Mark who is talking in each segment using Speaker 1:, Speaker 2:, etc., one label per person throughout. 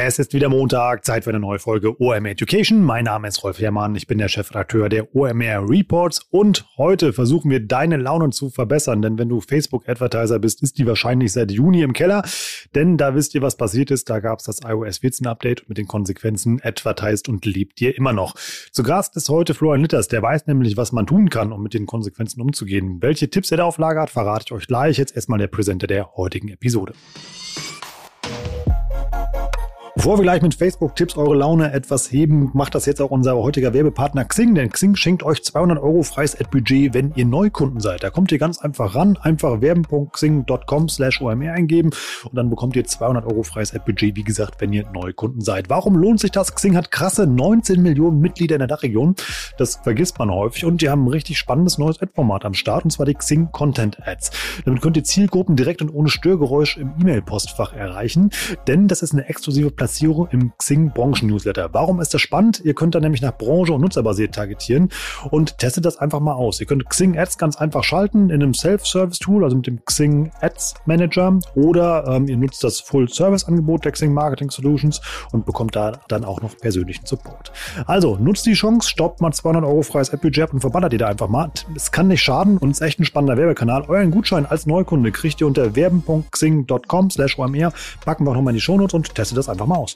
Speaker 1: Es ist wieder Montag, Zeit für eine neue Folge OMR Education. Mein Name ist Rolf Herrmann, ich bin der Chefredakteur der OMR Reports und heute versuchen wir deine Laune zu verbessern, denn wenn du Facebook-Advertiser bist, ist die wahrscheinlich seit Juni im Keller, denn da wisst ihr, was passiert ist. Da gab es das iOS 14 Update mit den Konsequenzen advertised und lebt ihr immer noch. Zu Gast ist heute Florian Litters, der weiß nämlich, was man tun kann, um mit den Konsequenzen umzugehen. Welche Tipps er da auf Lager hat, verrate ich euch gleich. Jetzt erstmal der Präsenter der heutigen Episode. Bevor wir gleich mit Facebook-Tipps eure Laune etwas heben, macht das jetzt auch unser heutiger Werbepartner Xing, denn Xing schenkt euch 200 Euro freies Ad-Budget, wenn ihr Neukunden seid. Da kommt ihr ganz einfach ran, einfach werben.xing.com slash OMR eingeben und dann bekommt ihr 200 Euro freies Ad-Budget, wie gesagt, wenn ihr Neukunden seid. Warum lohnt sich das? Xing hat krasse 19 Millionen Mitglieder in der Dachregion. Das vergisst man häufig und die haben ein richtig spannendes neues Ad-Format am Start und zwar die Xing Content Ads. Damit könnt ihr Zielgruppen direkt und ohne Störgeräusch im E-Mail-Postfach erreichen, denn das ist eine exklusive Plattform Platzierung im Xing Branchen Newsletter. Warum ist das spannend? Ihr könnt da nämlich nach Branche und nutzerbasiert targetieren und testet das einfach mal aus. Ihr könnt Xing Ads ganz einfach schalten in einem Self-Service Tool, also mit dem Xing Ads Manager oder ähm, ihr nutzt das Full-Service-Angebot der Xing Marketing Solutions und bekommt da dann auch noch persönlichen Support. Also nutzt die Chance, stoppt mal 200 Euro freies Ad-Budget und verballert ihr da einfach mal. Es kann nicht schaden und ist echt ein spannender Werbekanal. Euren Gutschein als Neukunde kriegt ihr unter werben.xing.com slash omr. Packen wir auch nochmal in die Shownotes und testet das einfach mal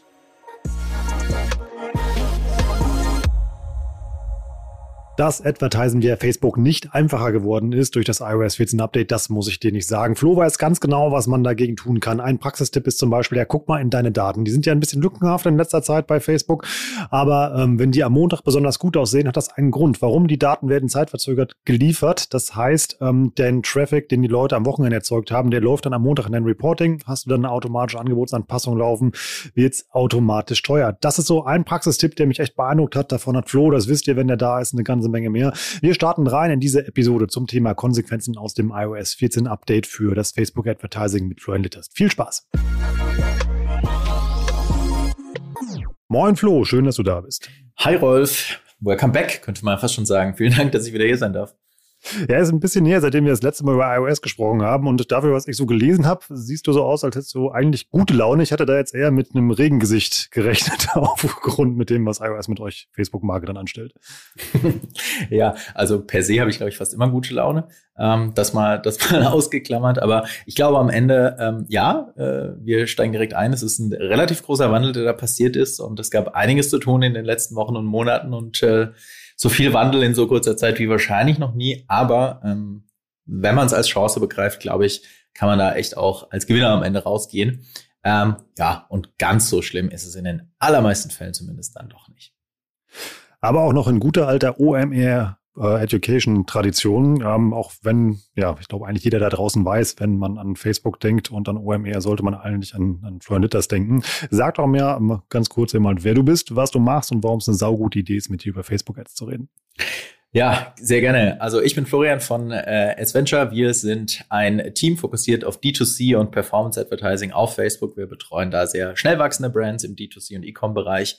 Speaker 1: Dass Advertisen via Facebook nicht einfacher geworden ist durch das iOS 14 Update, das muss ich dir nicht sagen. Flo weiß ganz genau, was man dagegen tun kann. Ein Praxistipp ist zum Beispiel, ja, guck mal in deine Daten. Die sind ja ein bisschen lückenhaft in letzter Zeit bei Facebook, aber ähm, wenn die am Montag besonders gut aussehen, hat das einen Grund. Warum? Die Daten werden zeitverzögert geliefert. Das heißt, ähm, den Traffic, den die Leute am Wochenende erzeugt haben, der läuft dann am Montag in dein Reporting. Hast du dann eine automatische Angebotsanpassung laufen, wird automatisch teuer. Das ist so ein Praxistipp, der mich echt beeindruckt hat. Davon hat Flo, das wisst ihr, wenn der da ist, eine ganze Menge mehr. Wir starten rein in diese Episode zum Thema Konsequenzen aus dem iOS 14 Update für das Facebook Advertising mit Florian Litters. Viel Spaß! Moin Flo, schön, dass du da bist.
Speaker 2: Hi Rolf, welcome back, könnte man fast schon sagen. Vielen Dank, dass ich wieder hier sein darf.
Speaker 1: Ja, ist ein bisschen näher, seitdem wir das letzte Mal über iOS gesprochen haben. Und dafür, was ich so gelesen habe, siehst du so aus, als hättest du eigentlich gute Laune. Ich hatte da jetzt eher mit einem Regengesicht gerechnet, aufgrund mit dem, was iOS mit euch Facebook-Marke dann anstellt.
Speaker 2: ja, also per se habe ich, glaube ich, fast immer gute Laune. Ähm, das mal, das mal ausgeklammert. Aber ich glaube am Ende, ähm, ja, äh, wir steigen direkt ein. Es ist ein relativ großer Wandel, der da passiert ist. Und es gab einiges zu tun in den letzten Wochen und Monaten. Und äh, so viel Wandel in so kurzer Zeit wie wahrscheinlich noch nie. Aber ähm, wenn man es als Chance begreift, glaube ich, kann man da echt auch als Gewinner am Ende rausgehen. Ähm, ja, und ganz so schlimm ist es in den allermeisten Fällen zumindest dann doch nicht.
Speaker 1: Aber auch noch in guter alter OMR äh, Education-Tradition, ähm, auch wenn, ja, ich glaube, eigentlich jeder da draußen weiß, wenn man an Facebook denkt und an OMR, sollte man eigentlich an, an Florian Litters denken. Sag doch mir ganz kurz jemand, wer du bist, was du machst und warum es eine saugute Idee ist, mit dir über Facebook-Ads zu reden.
Speaker 2: Ja, sehr gerne. Also ich bin Florian von äh, Adventure. Wir sind ein Team fokussiert auf D2C und Performance Advertising auf Facebook. Wir betreuen da sehr schnell wachsende Brands im D2C und E-Com-Bereich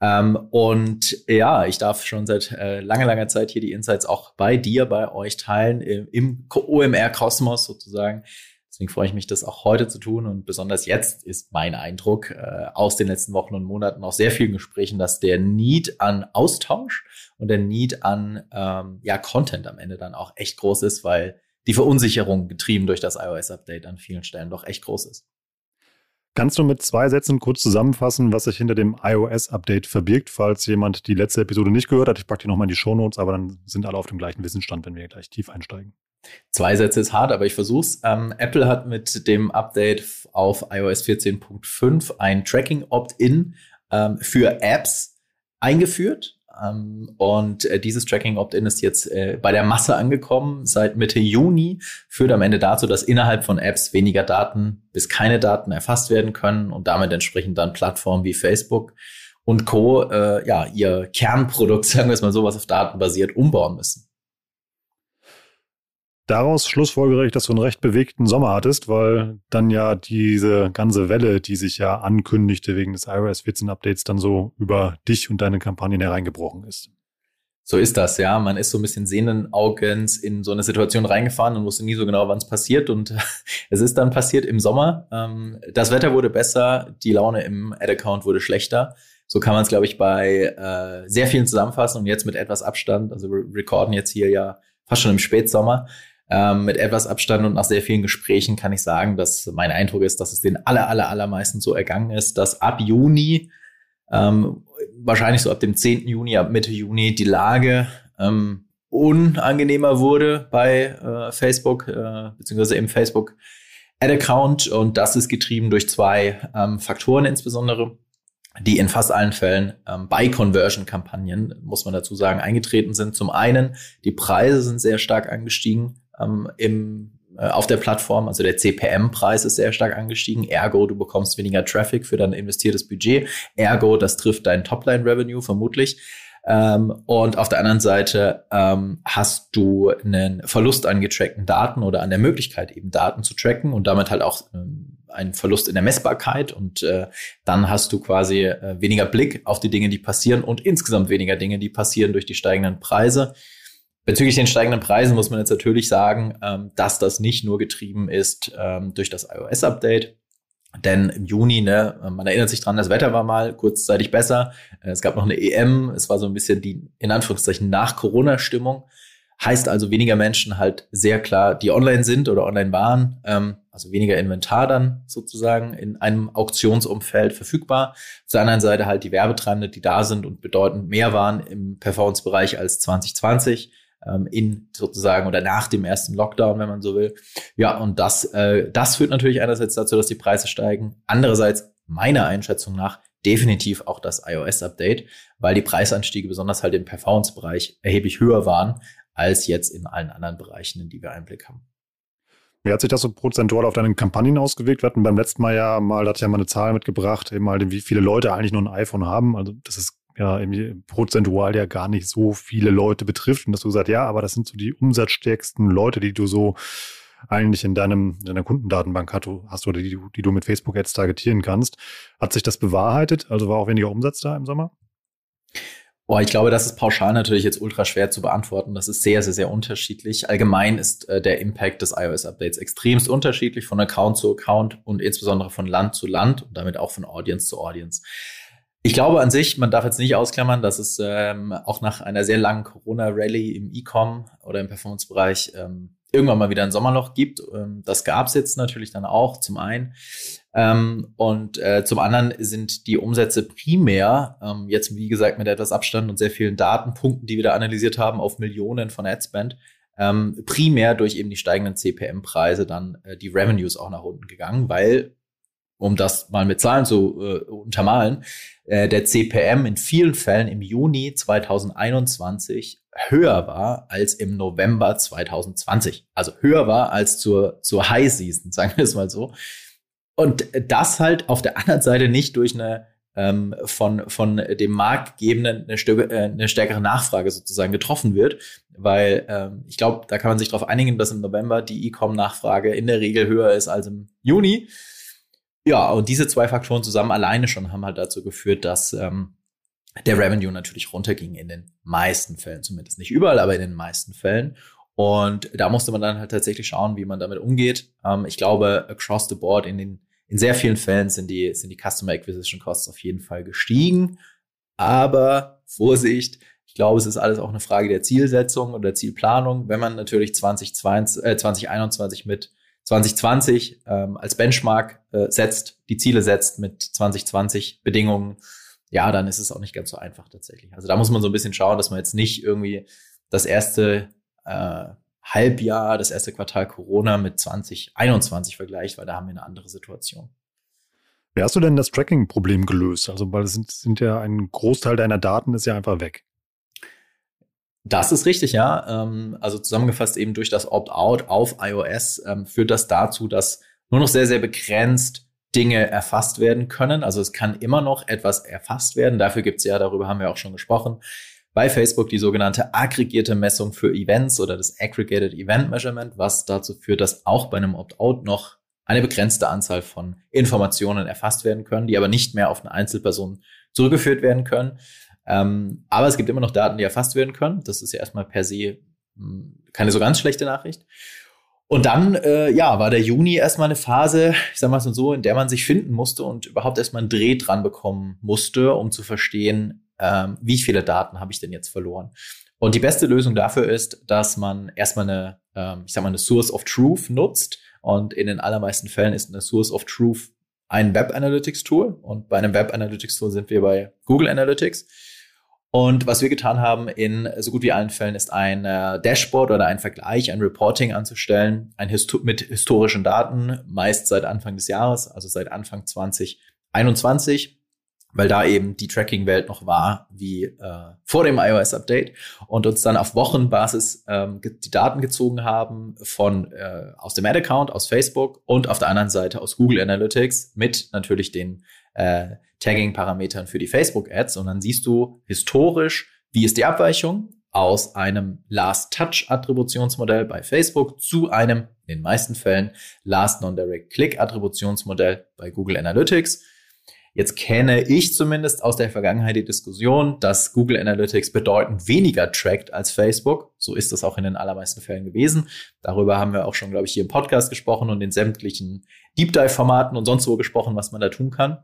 Speaker 2: ähm, und ja, ich darf schon seit äh, langer, langer Zeit hier die Insights auch bei dir, bei euch teilen, im, im OMR-Kosmos sozusagen. Deswegen freue ich mich, das auch heute zu tun. Und besonders jetzt ist mein Eindruck äh, aus den letzten Wochen und Monaten, aus sehr vielen Gesprächen, dass der Need an Austausch und der Need an ähm, ja, Content am Ende dann auch echt groß ist, weil die Verunsicherung getrieben durch das iOS-Update an vielen Stellen doch echt groß ist.
Speaker 1: Kannst du mit zwei Sätzen kurz zusammenfassen, was sich hinter dem iOS-Update verbirgt, falls jemand die letzte Episode nicht gehört hat? Ich packe die nochmal in die Shownotes, aber dann sind alle auf dem gleichen Wissensstand, wenn wir gleich tief einsteigen.
Speaker 2: Zwei Sätze ist hart, aber ich versuch's. Ähm, Apple hat mit dem Update auf iOS 14.5 ein Tracking Opt-in ähm, für Apps eingeführt. Ähm, und äh, dieses Tracking Opt-in ist jetzt äh, bei der Masse angekommen seit Mitte Juni, führt am Ende dazu, dass innerhalb von Apps weniger Daten bis keine Daten erfasst werden können und damit entsprechend dann Plattformen wie Facebook und Co. Äh, ja ihr Kernprodukt, sagen wir es mal so, was auf Daten basiert, umbauen müssen.
Speaker 1: Daraus schlussfolgere ich, dass du einen recht bewegten Sommer hattest, weil dann ja diese ganze Welle, die sich ja ankündigte wegen des iOS 14 Updates, dann so über dich und deine Kampagnen hereingebrochen ist.
Speaker 2: So ist das, ja. Man ist so ein bisschen sehenden Augens in so eine Situation reingefahren und wusste nie so genau, wann es passiert. Und es ist dann passiert im Sommer. Ähm, das Wetter wurde besser, die Laune im Ad-Account wurde schlechter. So kann man es, glaube ich, bei äh, sehr vielen zusammenfassen und jetzt mit etwas Abstand. Also wir recorden jetzt hier ja fast schon im Spätsommer. Ähm, mit etwas Abstand und nach sehr vielen Gesprächen kann ich sagen, dass mein Eindruck ist, dass es den aller, aller, allermeisten so ergangen ist, dass ab Juni, ähm, wahrscheinlich so ab dem 10. Juni, ab Mitte Juni, die Lage ähm, unangenehmer wurde bei äh, Facebook, äh, beziehungsweise im Facebook Ad-Account. Und das ist getrieben durch zwei ähm, Faktoren insbesondere die in fast allen Fällen ähm, bei Conversion-Kampagnen, muss man dazu sagen, eingetreten sind. Zum einen, die Preise sind sehr stark angestiegen ähm, im, äh, auf der Plattform, also der CPM-Preis ist sehr stark angestiegen. Ergo, du bekommst weniger Traffic für dein investiertes Budget. Ergo, das trifft dein Topline-Revenue vermutlich. Ähm, und auf der anderen Seite ähm, hast du einen Verlust an getrackten Daten oder an der Möglichkeit, eben Daten zu tracken und damit halt auch ähm, einen Verlust in der Messbarkeit und äh, dann hast du quasi äh, weniger Blick auf die Dinge, die passieren und insgesamt weniger Dinge, die passieren durch die steigenden Preise. Bezüglich den steigenden Preisen muss man jetzt natürlich sagen, ähm, dass das nicht nur getrieben ist ähm, durch das iOS-Update, denn im Juni, ne, man erinnert sich dran, das Wetter war mal kurzzeitig besser. Äh, es gab noch eine EM. Es war so ein bisschen die, in Anführungszeichen, nach-Corona-Stimmung. Heißt also weniger Menschen halt sehr klar, die online sind oder online waren. Ähm, also weniger Inventar dann sozusagen in einem Auktionsumfeld verfügbar. Auf der anderen Seite halt die Werbetreibende, die da sind und bedeutend mehr waren im Performance-Bereich als 2020 ähm, in sozusagen oder nach dem ersten Lockdown, wenn man so will. Ja, und das, äh, das führt natürlich einerseits dazu, dass die Preise steigen. Andererseits meiner Einschätzung nach definitiv auch das iOS-Update, weil die Preisanstiege besonders halt im Performance-Bereich erheblich höher waren als jetzt in allen anderen Bereichen, in die wir Einblick haben.
Speaker 1: Wie hat sich das so prozentual auf deine Kampagnen ausgewirkt? Wir hatten beim letzten Mal ja mal, da hat ja mal eine Zahl mitgebracht, eben mal, wie viele Leute eigentlich nur ein iPhone haben. Also das ist ja prozentual ja gar nicht so viele Leute betrifft. Und dass du gesagt, ja, aber das sind so die umsatzstärksten Leute, die du so eigentlich in deinem, in deiner Kundendatenbank hast oder die, die du mit Facebook Ads targetieren kannst. Hat sich das bewahrheitet? Also war auch weniger Umsatz da im Sommer?
Speaker 2: Boah, ich glaube, das ist pauschal natürlich jetzt ultra schwer zu beantworten. Das ist sehr, sehr, sehr unterschiedlich. Allgemein ist äh, der Impact des iOS-Updates extremst unterschiedlich von Account zu Account und insbesondere von Land zu Land und damit auch von Audience zu Audience. Ich glaube an sich, man darf jetzt nicht ausklammern, dass es ähm, auch nach einer sehr langen Corona-Rallye im E-Com oder im Performance-Bereich ähm, irgendwann mal wieder ein Sommerloch gibt. Ähm, das gab es jetzt natürlich dann auch zum einen. Ähm, und äh, zum anderen sind die Umsätze primär, ähm, jetzt wie gesagt mit etwas Abstand und sehr vielen Datenpunkten, die wir da analysiert haben, auf Millionen von Adspend, ähm, primär durch eben die steigenden CPM-Preise dann äh, die Revenues auch nach unten gegangen, weil, um das mal mit Zahlen zu äh, untermalen, äh, der CPM in vielen Fällen im Juni 2021 höher war als im November 2020. Also höher war als zur, zur High Season, sagen wir es mal so. Und das halt auf der anderen Seite nicht durch eine ähm, von, von dem Markt gegebenen eine, äh, eine stärkere Nachfrage sozusagen getroffen wird, weil ähm, ich glaube, da kann man sich darauf einigen, dass im November die E-Com-Nachfrage in der Regel höher ist als im Juni. Ja, und diese zwei Faktoren zusammen alleine schon haben halt dazu geführt, dass ähm, der Revenue natürlich runterging in den meisten Fällen, zumindest nicht überall, aber in den meisten Fällen. Und da musste man dann halt tatsächlich schauen, wie man damit umgeht. Ähm, ich glaube, across the board in den in sehr vielen Fällen sind die, sind die Customer Acquisition Costs auf jeden Fall gestiegen. Aber Vorsicht, ich glaube, es ist alles auch eine Frage der Zielsetzung oder Zielplanung. Wenn man natürlich 2020, äh, 2021 mit 2020 ähm, als Benchmark äh, setzt, die Ziele setzt mit 2020 Bedingungen, ja, dann ist es auch nicht ganz so einfach tatsächlich. Also da muss man so ein bisschen schauen, dass man jetzt nicht irgendwie das erste äh, Halbjahr, das erste Quartal Corona mit 2021 vergleicht, weil da haben wir eine andere Situation.
Speaker 1: Wie hast du denn das Tracking-Problem gelöst? Also, weil es sind, sind ja ein Großteil deiner Daten ist ja einfach weg.
Speaker 2: Das ist richtig, ja. Ähm, also zusammengefasst eben durch das Opt-out auf iOS ähm, führt das dazu, dass nur noch sehr, sehr begrenzt Dinge erfasst werden können. Also es kann immer noch etwas erfasst werden. Dafür gibt es ja, darüber haben wir auch schon gesprochen, bei Facebook die sogenannte aggregierte Messung für Events oder das Aggregated Event Measurement, was dazu führt, dass auch bei einem Opt-out noch eine begrenzte Anzahl von Informationen erfasst werden können, die aber nicht mehr auf eine Einzelperson zurückgeführt werden können. Ähm, aber es gibt immer noch Daten, die erfasst werden können. Das ist ja erstmal per se hm, keine so ganz schlechte Nachricht. Und dann, äh, ja, war der Juni erstmal eine Phase, ich sag mal so, in der man sich finden musste und überhaupt erstmal einen Dreh dran bekommen musste, um zu verstehen, ähm, wie viele Daten habe ich denn jetzt verloren. Und die beste Lösung dafür ist, dass man erstmal eine, ähm, ich sag mal, eine Source of Truth nutzt. Und in den allermeisten Fällen ist eine Source of Truth ein Web Analytics Tool. Und bei einem Web Analytics Tool sind wir bei Google Analytics. Und was wir getan haben in so gut wie allen Fällen ist ein äh, Dashboard oder ein Vergleich, ein Reporting anzustellen, ein Histo mit historischen Daten, meist seit Anfang des Jahres, also seit Anfang 2021 weil da eben die Tracking-Welt noch war wie äh, vor dem iOS-Update und uns dann auf Wochenbasis ähm, die Daten gezogen haben von äh, aus dem Ad-Account, aus Facebook und auf der anderen Seite aus Google Analytics mit natürlich den äh, Tagging-Parametern für die Facebook-Ads. Und dann siehst du historisch, wie ist die Abweichung aus einem Last-Touch-Attributionsmodell bei Facebook zu einem, in den meisten Fällen, Last-Non-Direct-Click-Attributionsmodell bei Google Analytics Jetzt kenne ich zumindest aus der Vergangenheit die Diskussion, dass Google Analytics bedeutend weniger trackt als Facebook. So ist das auch in den allermeisten Fällen gewesen. Darüber haben wir auch schon, glaube ich, hier im Podcast gesprochen und in sämtlichen Deep Dive-Formaten und sonst wo gesprochen, was man da tun kann.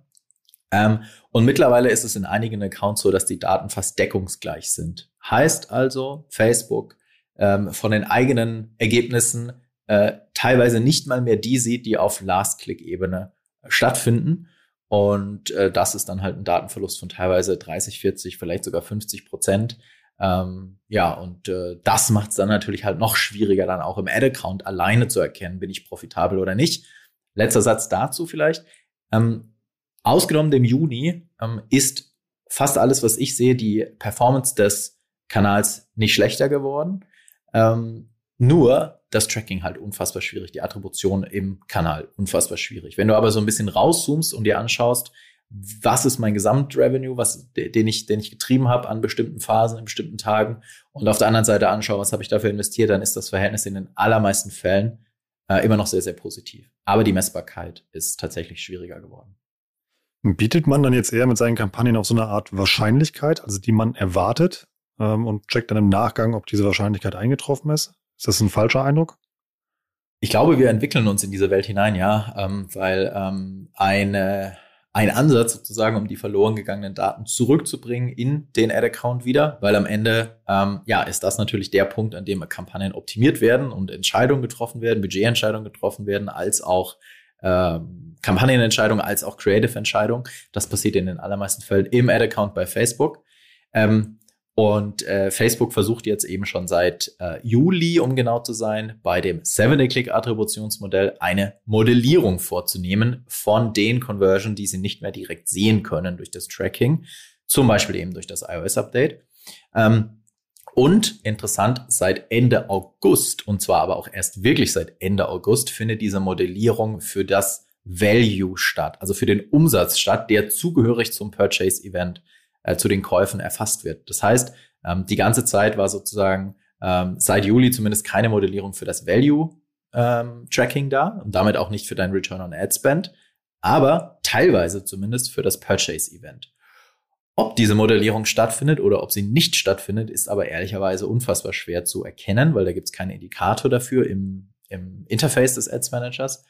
Speaker 2: Ähm, und mittlerweile ist es in einigen Accounts so, dass die Daten fast deckungsgleich sind. Heißt also, Facebook ähm, von den eigenen Ergebnissen äh, teilweise nicht mal mehr die sieht, die auf Last-Click-Ebene stattfinden und äh, das ist dann halt ein Datenverlust von teilweise 30, 40, vielleicht sogar 50 Prozent. Ähm, ja, und äh, das macht es dann natürlich halt noch schwieriger, dann auch im Ad-Account alleine zu erkennen, bin ich profitabel oder nicht. Letzter Satz dazu vielleicht. Ähm, ausgenommen dem Juni ähm, ist fast alles, was ich sehe, die Performance des Kanals nicht schlechter geworden. Ähm, nur das Tracking halt unfassbar schwierig, die Attribution im Kanal unfassbar schwierig. Wenn du aber so ein bisschen rauszoomst und dir anschaust, was ist mein Gesamtrevenue, was, den ich, den ich getrieben habe an bestimmten Phasen, in bestimmten Tagen und auf der anderen Seite anschaue, was habe ich dafür investiert, dann ist das Verhältnis in den allermeisten Fällen äh, immer noch sehr, sehr positiv. Aber die Messbarkeit ist tatsächlich schwieriger geworden.
Speaker 1: Bietet man dann jetzt eher mit seinen Kampagnen auf so eine Art Wahrscheinlichkeit, also die man erwartet, ähm, und checkt dann im Nachgang, ob diese Wahrscheinlichkeit eingetroffen ist? Ist das ein falscher Eindruck?
Speaker 2: Ich glaube, wir entwickeln uns in diese Welt hinein, ja, ähm, weil ähm, eine, ein Ansatz sozusagen, um die verloren gegangenen Daten zurückzubringen in den Ad-Account wieder, weil am Ende, ähm, ja, ist das natürlich der Punkt, an dem Kampagnen optimiert werden und Entscheidungen getroffen werden, Budgetentscheidungen getroffen werden, als auch ähm, Kampagnenentscheidungen, als auch Creative-Entscheidungen. Das passiert in den allermeisten Fällen im Ad-Account bei Facebook. Ähm, und äh, Facebook versucht jetzt eben schon seit äh, Juli, um genau zu sein, bei dem 7-Day-Click-Attributionsmodell eine Modellierung vorzunehmen von den Conversion, die sie nicht mehr direkt sehen können durch das Tracking, zum Beispiel eben durch das iOS-Update. Ähm, und interessant, seit Ende August, und zwar aber auch erst wirklich seit Ende August, findet diese Modellierung für das Value statt, also für den Umsatz statt, der zugehörig zum Purchase-Event äh, zu den Käufen erfasst wird. Das heißt, ähm, die ganze Zeit war sozusagen ähm, seit Juli zumindest keine Modellierung für das Value ähm, da und damit auch nicht für dein Return on Ad Spend, aber teilweise zumindest für das Purchase Event. Ob diese Modellierung stattfindet oder ob sie nicht stattfindet, ist aber ehrlicherweise unfassbar schwer zu erkennen, weil da gibt es keinen Indikator dafür im, im Interface des Ads Managers.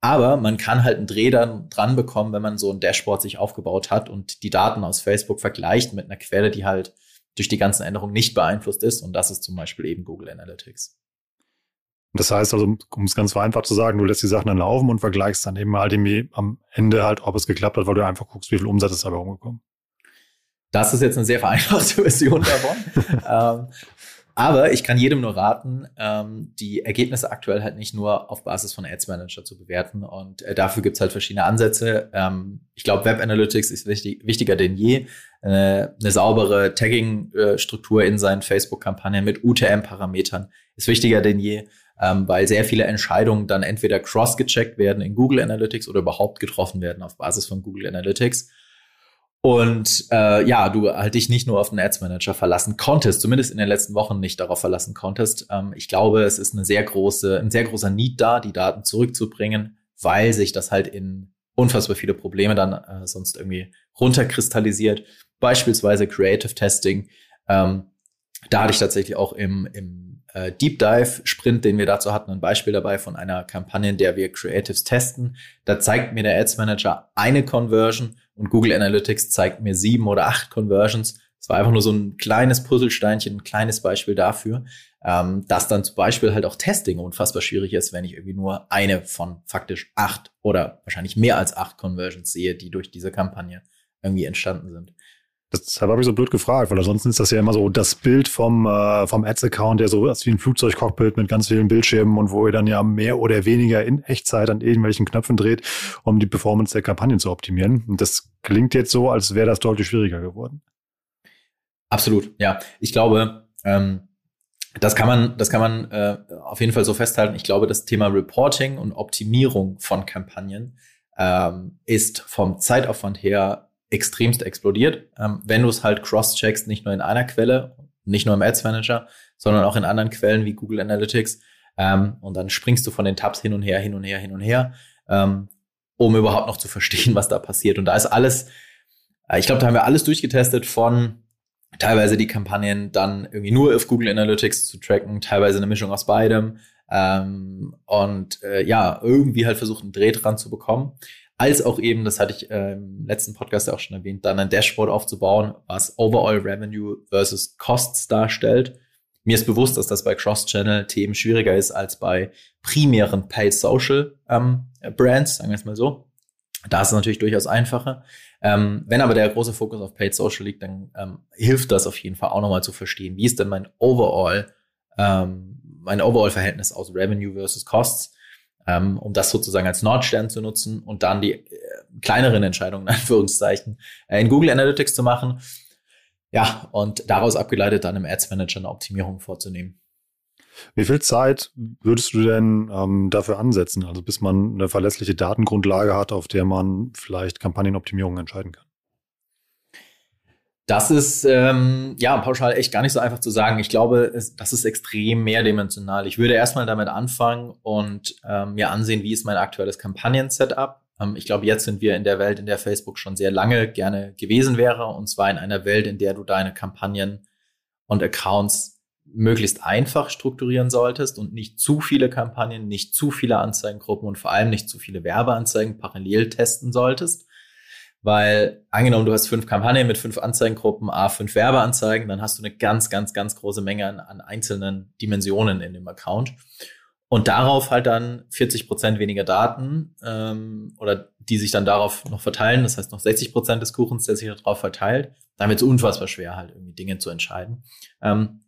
Speaker 2: Aber man kann halt einen Dreh dann dran bekommen, wenn man so ein Dashboard sich aufgebaut hat und die Daten aus Facebook vergleicht mit einer Quelle, die halt durch die ganzen Änderungen nicht beeinflusst ist. Und das ist zum Beispiel eben Google Analytics.
Speaker 1: Das heißt also, um es ganz vereinfacht zu sagen, du lässt die Sachen dann laufen und vergleichst dann eben halt irgendwie am Ende halt, ob es geklappt hat, weil du einfach guckst, wie viel Umsatz ist dabei rumgekommen.
Speaker 2: Das ist jetzt eine sehr vereinfachte Version davon. ähm, aber ich kann jedem nur raten, ähm, die Ergebnisse aktuell halt nicht nur auf Basis von Ads Manager zu bewerten. Und äh, dafür gibt's halt verschiedene Ansätze. Ähm, ich glaube, Web Analytics ist wichtig, wichtiger denn je. Äh, eine saubere Tagging-Struktur in seinen Facebook-Kampagnen mit UTM-Parametern ist wichtiger denn je, ähm, weil sehr viele Entscheidungen dann entweder cross-gecheckt werden in Google Analytics oder überhaupt getroffen werden auf Basis von Google Analytics. Und äh, ja, du halt dich nicht nur auf den Ads Manager verlassen konntest, zumindest in den letzten Wochen nicht darauf verlassen konntest. Ähm, ich glaube, es ist eine sehr große, ein sehr großer Need da, die Daten zurückzubringen, weil sich das halt in unfassbar viele Probleme dann äh, sonst irgendwie runterkristallisiert. Beispielsweise Creative Testing. Ähm, da hatte ich tatsächlich auch im, im äh, Deep Dive Sprint, den wir dazu hatten, ein Beispiel dabei von einer Kampagne, in der wir Creatives testen. Da zeigt mir der Ads Manager eine Conversion und Google Analytics zeigt mir sieben oder acht Conversions. Es war einfach nur so ein kleines Puzzlesteinchen, ein kleines Beispiel dafür, ähm, dass dann zum Beispiel halt auch Testing unfassbar schwierig ist, wenn ich irgendwie nur eine von faktisch acht oder wahrscheinlich mehr als acht Conversions sehe, die durch diese Kampagne irgendwie entstanden sind.
Speaker 1: Deshalb habe ich so blöd gefragt, weil ansonsten ist das ja immer so das Bild vom, äh, vom Ads-Account, der so ist wie ein Flugzeugcockpit mit ganz vielen Bildschirmen und wo ihr dann ja mehr oder weniger in Echtzeit an irgendwelchen Knöpfen dreht, um die Performance der Kampagnen zu optimieren. Und das klingt jetzt so, als wäre das deutlich schwieriger geworden.
Speaker 2: Absolut, ja. Ich glaube, ähm, das kann man, das kann man äh, auf jeden Fall so festhalten. Ich glaube, das Thema Reporting und Optimierung von Kampagnen ähm, ist vom Zeitaufwand her extremst explodiert. Ähm, wenn du es halt cross-checkst, nicht nur in einer Quelle, nicht nur im Ads Manager, sondern auch in anderen Quellen wie Google Analytics. Ähm, und dann springst du von den Tabs hin und her, hin und her, hin und her, ähm, um überhaupt noch zu verstehen, was da passiert. Und da ist alles, äh, ich glaube, da haben wir alles durchgetestet von teilweise die Kampagnen dann irgendwie nur auf Google Analytics zu tracken, teilweise eine Mischung aus beidem. Ähm, und äh, ja, irgendwie halt versucht, einen Dreh dran zu bekommen als auch eben, das hatte ich äh, im letzten Podcast ja auch schon erwähnt, dann ein Dashboard aufzubauen, was Overall Revenue versus Costs darstellt. Mir ist bewusst, dass das bei Cross-Channel-Themen schwieriger ist als bei primären Paid Social ähm, Brands, sagen wir es mal so. Da ist es natürlich durchaus einfacher. Ähm, wenn aber der große Fokus auf Paid Social liegt, dann ähm, hilft das auf jeden Fall auch nochmal zu verstehen, wie ist denn mein Overall, ähm, mein Overall-Verhältnis aus Revenue versus Costs ähm, um das sozusagen als Nordstern zu nutzen und dann die äh, kleineren Entscheidungen, in Anführungszeichen, äh, in Google Analytics zu machen. Ja, und daraus abgeleitet dann im Ads Manager eine Optimierung vorzunehmen.
Speaker 1: Wie viel Zeit würdest du denn ähm, dafür ansetzen, also bis man eine verlässliche Datengrundlage hat, auf der man vielleicht Kampagnenoptimierung entscheiden kann?
Speaker 2: Das ist ähm, ja pauschal echt gar nicht so einfach zu sagen. Ich glaube, es, das ist extrem mehrdimensional. Ich würde erstmal damit anfangen und ähm, mir ansehen, wie ist mein aktuelles Kampagnen-Setup. Ähm, ich glaube, jetzt sind wir in der Welt, in der Facebook schon sehr lange gerne gewesen wäre. Und zwar in einer Welt, in der du deine Kampagnen und Accounts möglichst einfach strukturieren solltest und nicht zu viele Kampagnen, nicht zu viele Anzeigengruppen und vor allem nicht zu viele Werbeanzeigen parallel testen solltest weil angenommen, du hast fünf Kampagnen mit fünf Anzeigengruppen, A, fünf Werbeanzeigen, dann hast du eine ganz, ganz, ganz große Menge an, an einzelnen Dimensionen in dem Account. Und darauf halt dann 40 Prozent weniger Daten ähm, oder die sich dann darauf noch verteilen. Das heißt noch 60 Prozent des Kuchens, der sich darauf verteilt. Dann wird es unfassbar schwer, halt irgendwie Dinge zu entscheiden. Ähm,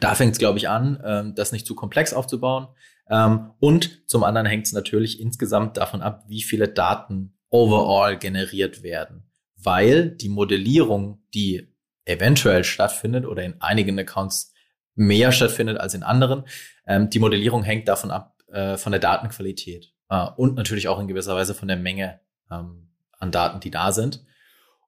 Speaker 2: da fängt es, glaube ich, an, ähm, das nicht zu komplex aufzubauen. Ähm, und zum anderen hängt es natürlich insgesamt davon ab, wie viele Daten overall generiert werden, weil die Modellierung, die eventuell stattfindet oder in einigen Accounts mehr stattfindet als in anderen, ähm, die Modellierung hängt davon ab, äh, von der Datenqualität äh, und natürlich auch in gewisser Weise von der Menge ähm, an Daten, die da sind.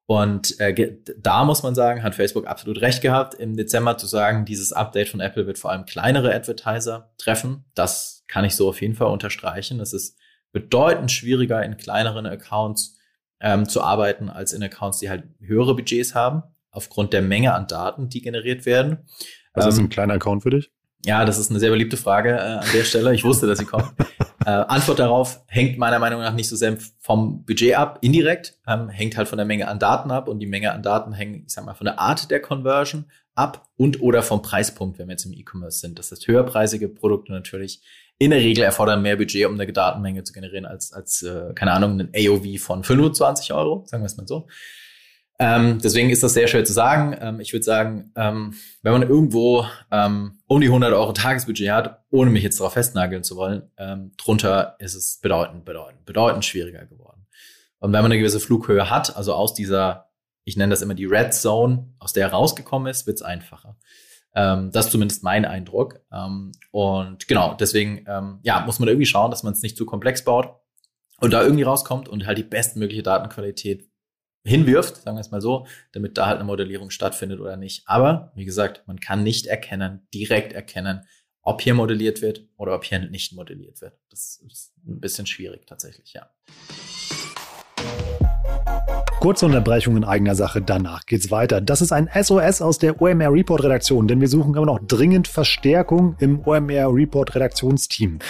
Speaker 2: Und äh, da muss man sagen, hat Facebook absolut recht gehabt, im Dezember zu sagen, dieses Update von Apple wird vor allem kleinere Advertiser treffen. Das kann ich so auf jeden Fall unterstreichen. Es ist bedeutend schwieriger in kleineren Accounts ähm, zu arbeiten als in Accounts, die halt höhere Budgets haben, aufgrund der Menge an Daten, die generiert werden.
Speaker 1: Was ähm, ist ein kleiner Account für dich?
Speaker 2: Ja, das ist eine sehr beliebte Frage äh, an der Stelle. Ich wusste, dass sie kommt. äh, Antwort darauf hängt meiner Meinung nach nicht so sehr vom Budget ab, indirekt, ähm, hängt halt von der Menge an Daten ab und die Menge an Daten hängt, ich sag mal, von der Art der Conversion ab und oder vom Preispunkt, wenn wir jetzt im E-Commerce sind. Das heißt, höherpreisige Produkte natürlich in der Regel erfordern mehr Budget, um eine Datenmenge zu generieren, als, als äh, keine Ahnung, ein AOV von 25 Euro, sagen wir es mal so. Ähm, deswegen ist das sehr schwer zu sagen. Ähm, ich würde sagen, ähm, wenn man irgendwo ähm, um die 100 Euro Tagesbudget hat, ohne mich jetzt darauf festnageln zu wollen, ähm, drunter ist es bedeutend, bedeutend, bedeutend schwieriger geworden. Und wenn man eine gewisse Flughöhe hat, also aus dieser, ich nenne das immer die Red Zone, aus der rausgekommen ist, wird es einfacher. Ähm, das ist zumindest mein Eindruck. Ähm, und genau, deswegen ähm, ja, muss man irgendwie schauen, dass man es nicht zu komplex baut und da irgendwie rauskommt und halt die bestmögliche Datenqualität hinwirft, sagen wir es mal so, damit da halt eine Modellierung stattfindet oder nicht. Aber wie gesagt, man kann nicht erkennen, direkt erkennen, ob hier modelliert wird oder ob hier nicht modelliert wird. Das ist ein bisschen schwierig tatsächlich, ja.
Speaker 1: Kurze Unterbrechung in eigener Sache, danach geht's weiter. Das ist ein SOS aus der OMR Report Redaktion, denn wir suchen immer noch dringend Verstärkung im OMR Report Redaktionsteam.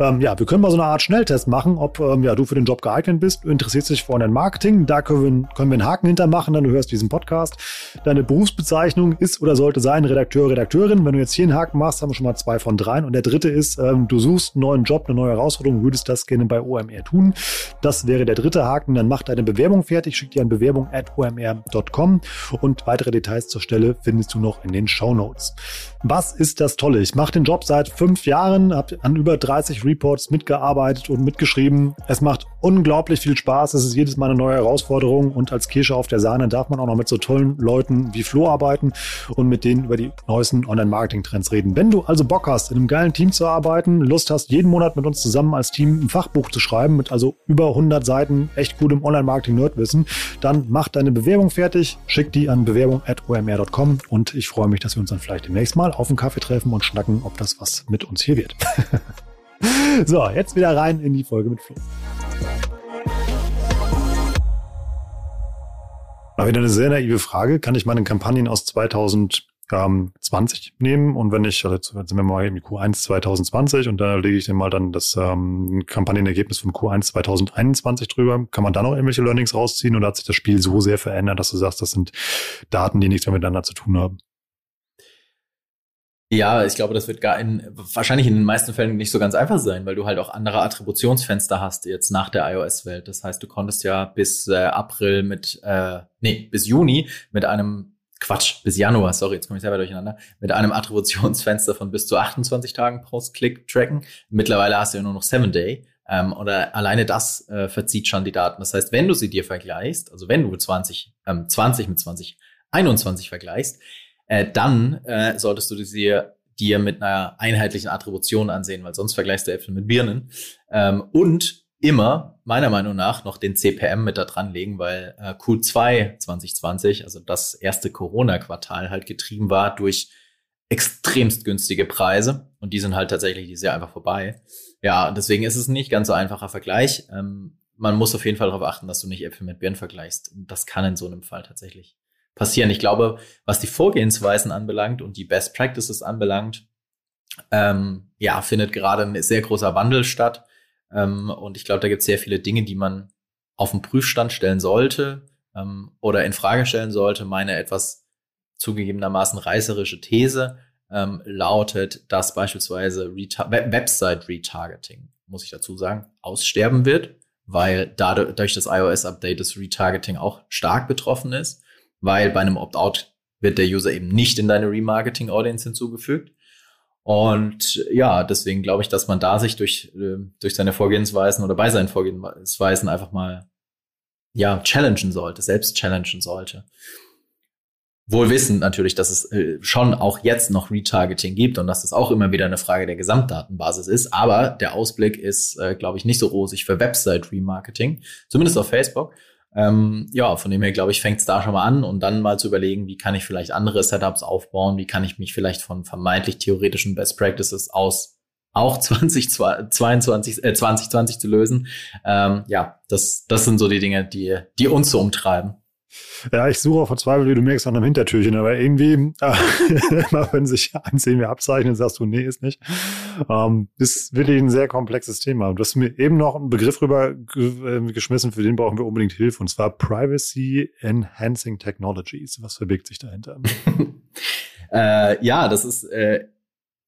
Speaker 1: Ähm, ja, wir können mal so eine Art Schnelltest machen, ob ähm, ja, du für den Job geeignet bist. Interessierst dich für Online-Marketing. Da können wir, können wir einen Haken hintermachen, dann du hörst diesen Podcast. Deine Berufsbezeichnung ist oder sollte sein Redakteur, Redakteurin. Wenn du jetzt hier einen Haken machst, haben wir schon mal zwei von dreien. Und der dritte ist, ähm, du suchst einen neuen Job, eine neue Herausforderung, würdest das gerne bei OMR tun. Das wäre der dritte Haken. Dann mach deine Bewerbung fertig, schick dir an Bewerbung at omr.com und weitere Details zur Stelle findest du noch in den Show Notes. Was ist das Tolle? Ich mache den Job seit fünf Jahren, habe an über 30 Reports mitgearbeitet und mitgeschrieben. Es macht unglaublich viel Spaß. Es ist jedes Mal eine neue Herausforderung und als Kirsche auf der Sahne darf man auch noch mit so tollen Leuten wie Flo arbeiten und mit denen über die neuesten Online-Marketing-Trends reden. Wenn du also Bock hast, in einem geilen Team zu arbeiten, Lust hast, jeden Monat mit uns zusammen als Team ein Fachbuch zu schreiben, mit also über 100 Seiten echt gutem Online-Marketing-Nerdwissen, dann mach deine Bewerbung fertig, schick die an bewerbung.omr.com und ich freue mich, dass wir uns dann vielleicht demnächst mal auf einen Kaffee treffen und schnacken, ob das was mit uns hier wird. so, jetzt wieder rein in die Folge mit Flo. Aber wieder eine sehr naive Frage. Kann ich meine Kampagnen aus 2020 nehmen und wenn ich, also jetzt sind wir mal im Q1 2020 und da lege ich dann mal dann das ähm, Kampagnenergebnis von Q1 2021 drüber, kann man da noch irgendwelche Learnings rausziehen oder hat sich das Spiel so sehr verändert, dass du sagst, das sind Daten, die nichts mehr miteinander zu tun haben?
Speaker 2: Ja, ich glaube, das wird gar in, wahrscheinlich in den meisten Fällen nicht so ganz einfach sein, weil du halt auch andere Attributionsfenster hast jetzt nach der iOS-Welt. Das heißt, du konntest ja bis äh, April mit, äh, nee, bis Juni mit einem Quatsch, bis Januar, sorry, jetzt komme ich selber durcheinander, mit einem Attributionsfenster von bis zu 28 Tagen Post-Click tracken. Mittlerweile hast du ja nur noch 7 Day. Ähm, oder alleine das äh, verzieht schon die Daten. Das heißt, wenn du sie dir vergleichst, also wenn du 20, ähm, 20 mit 2021 vergleichst, äh, dann äh, solltest du sie dir mit einer einheitlichen Attribution ansehen, weil sonst vergleichst du Äpfel mit Birnen. Ähm, und immer, meiner Meinung nach, noch den CPM mit da dran legen, weil äh, Q2 2020, also das erste Corona-Quartal, halt getrieben war durch extremst günstige Preise und die sind halt tatsächlich Jahr einfach vorbei. Ja, deswegen ist es nicht ganz so einfacher Vergleich. Ähm, man muss auf jeden Fall darauf achten, dass du nicht Äpfel mit Birnen vergleichst. Und das kann in so einem Fall tatsächlich passieren. Ich glaube, was die Vorgehensweisen anbelangt und die Best Practices anbelangt, ähm, ja, findet gerade ein sehr großer Wandel statt. Ähm, und ich glaube, da gibt es sehr viele Dinge, die man auf den Prüfstand stellen sollte ähm, oder in Frage stellen sollte. Meine etwas zugegebenermaßen reißerische These ähm, lautet, dass beispielsweise Reta Website-Retargeting, muss ich dazu sagen, aussterben wird, weil dadurch durch das iOS-Update das Retargeting auch stark betroffen ist weil bei einem Opt-out wird der User eben nicht in deine Remarketing-Audience hinzugefügt. Und ja, deswegen glaube ich, dass man da sich durch, äh, durch seine Vorgehensweisen oder bei seinen Vorgehensweisen einfach mal ja, challengen sollte, selbst challengen sollte. Wohl wissend natürlich, dass es äh, schon auch jetzt noch Retargeting gibt und dass das auch immer wieder eine Frage der Gesamtdatenbasis ist. Aber der Ausblick ist, äh, glaube ich, nicht so rosig für Website-Remarketing, zumindest auf Facebook. Ähm, ja, von dem her glaube ich, fängt es da schon mal an und dann mal zu überlegen, wie kann ich vielleicht andere Setups aufbauen, wie kann ich mich vielleicht von vermeintlich theoretischen Best Practices aus auch 2022, äh, 2020 zu lösen. Ähm, ja, das, das sind so die Dinge, die, die uns so umtreiben.
Speaker 1: Ja, ich suche auch verzweifelt, wie du merkst, an einem Hintertürchen, aber irgendwie, äh, immer wenn sich eins irgendwie abzeichnet, sagst du, nee, ist nicht. Ähm, ist wirklich ein sehr komplexes Thema. Du hast mir eben noch einen Begriff rüber äh, geschmissen, für den brauchen wir unbedingt Hilfe, und zwar Privacy Enhancing Technologies. Was verbirgt sich dahinter?
Speaker 2: äh, ja, das ist äh,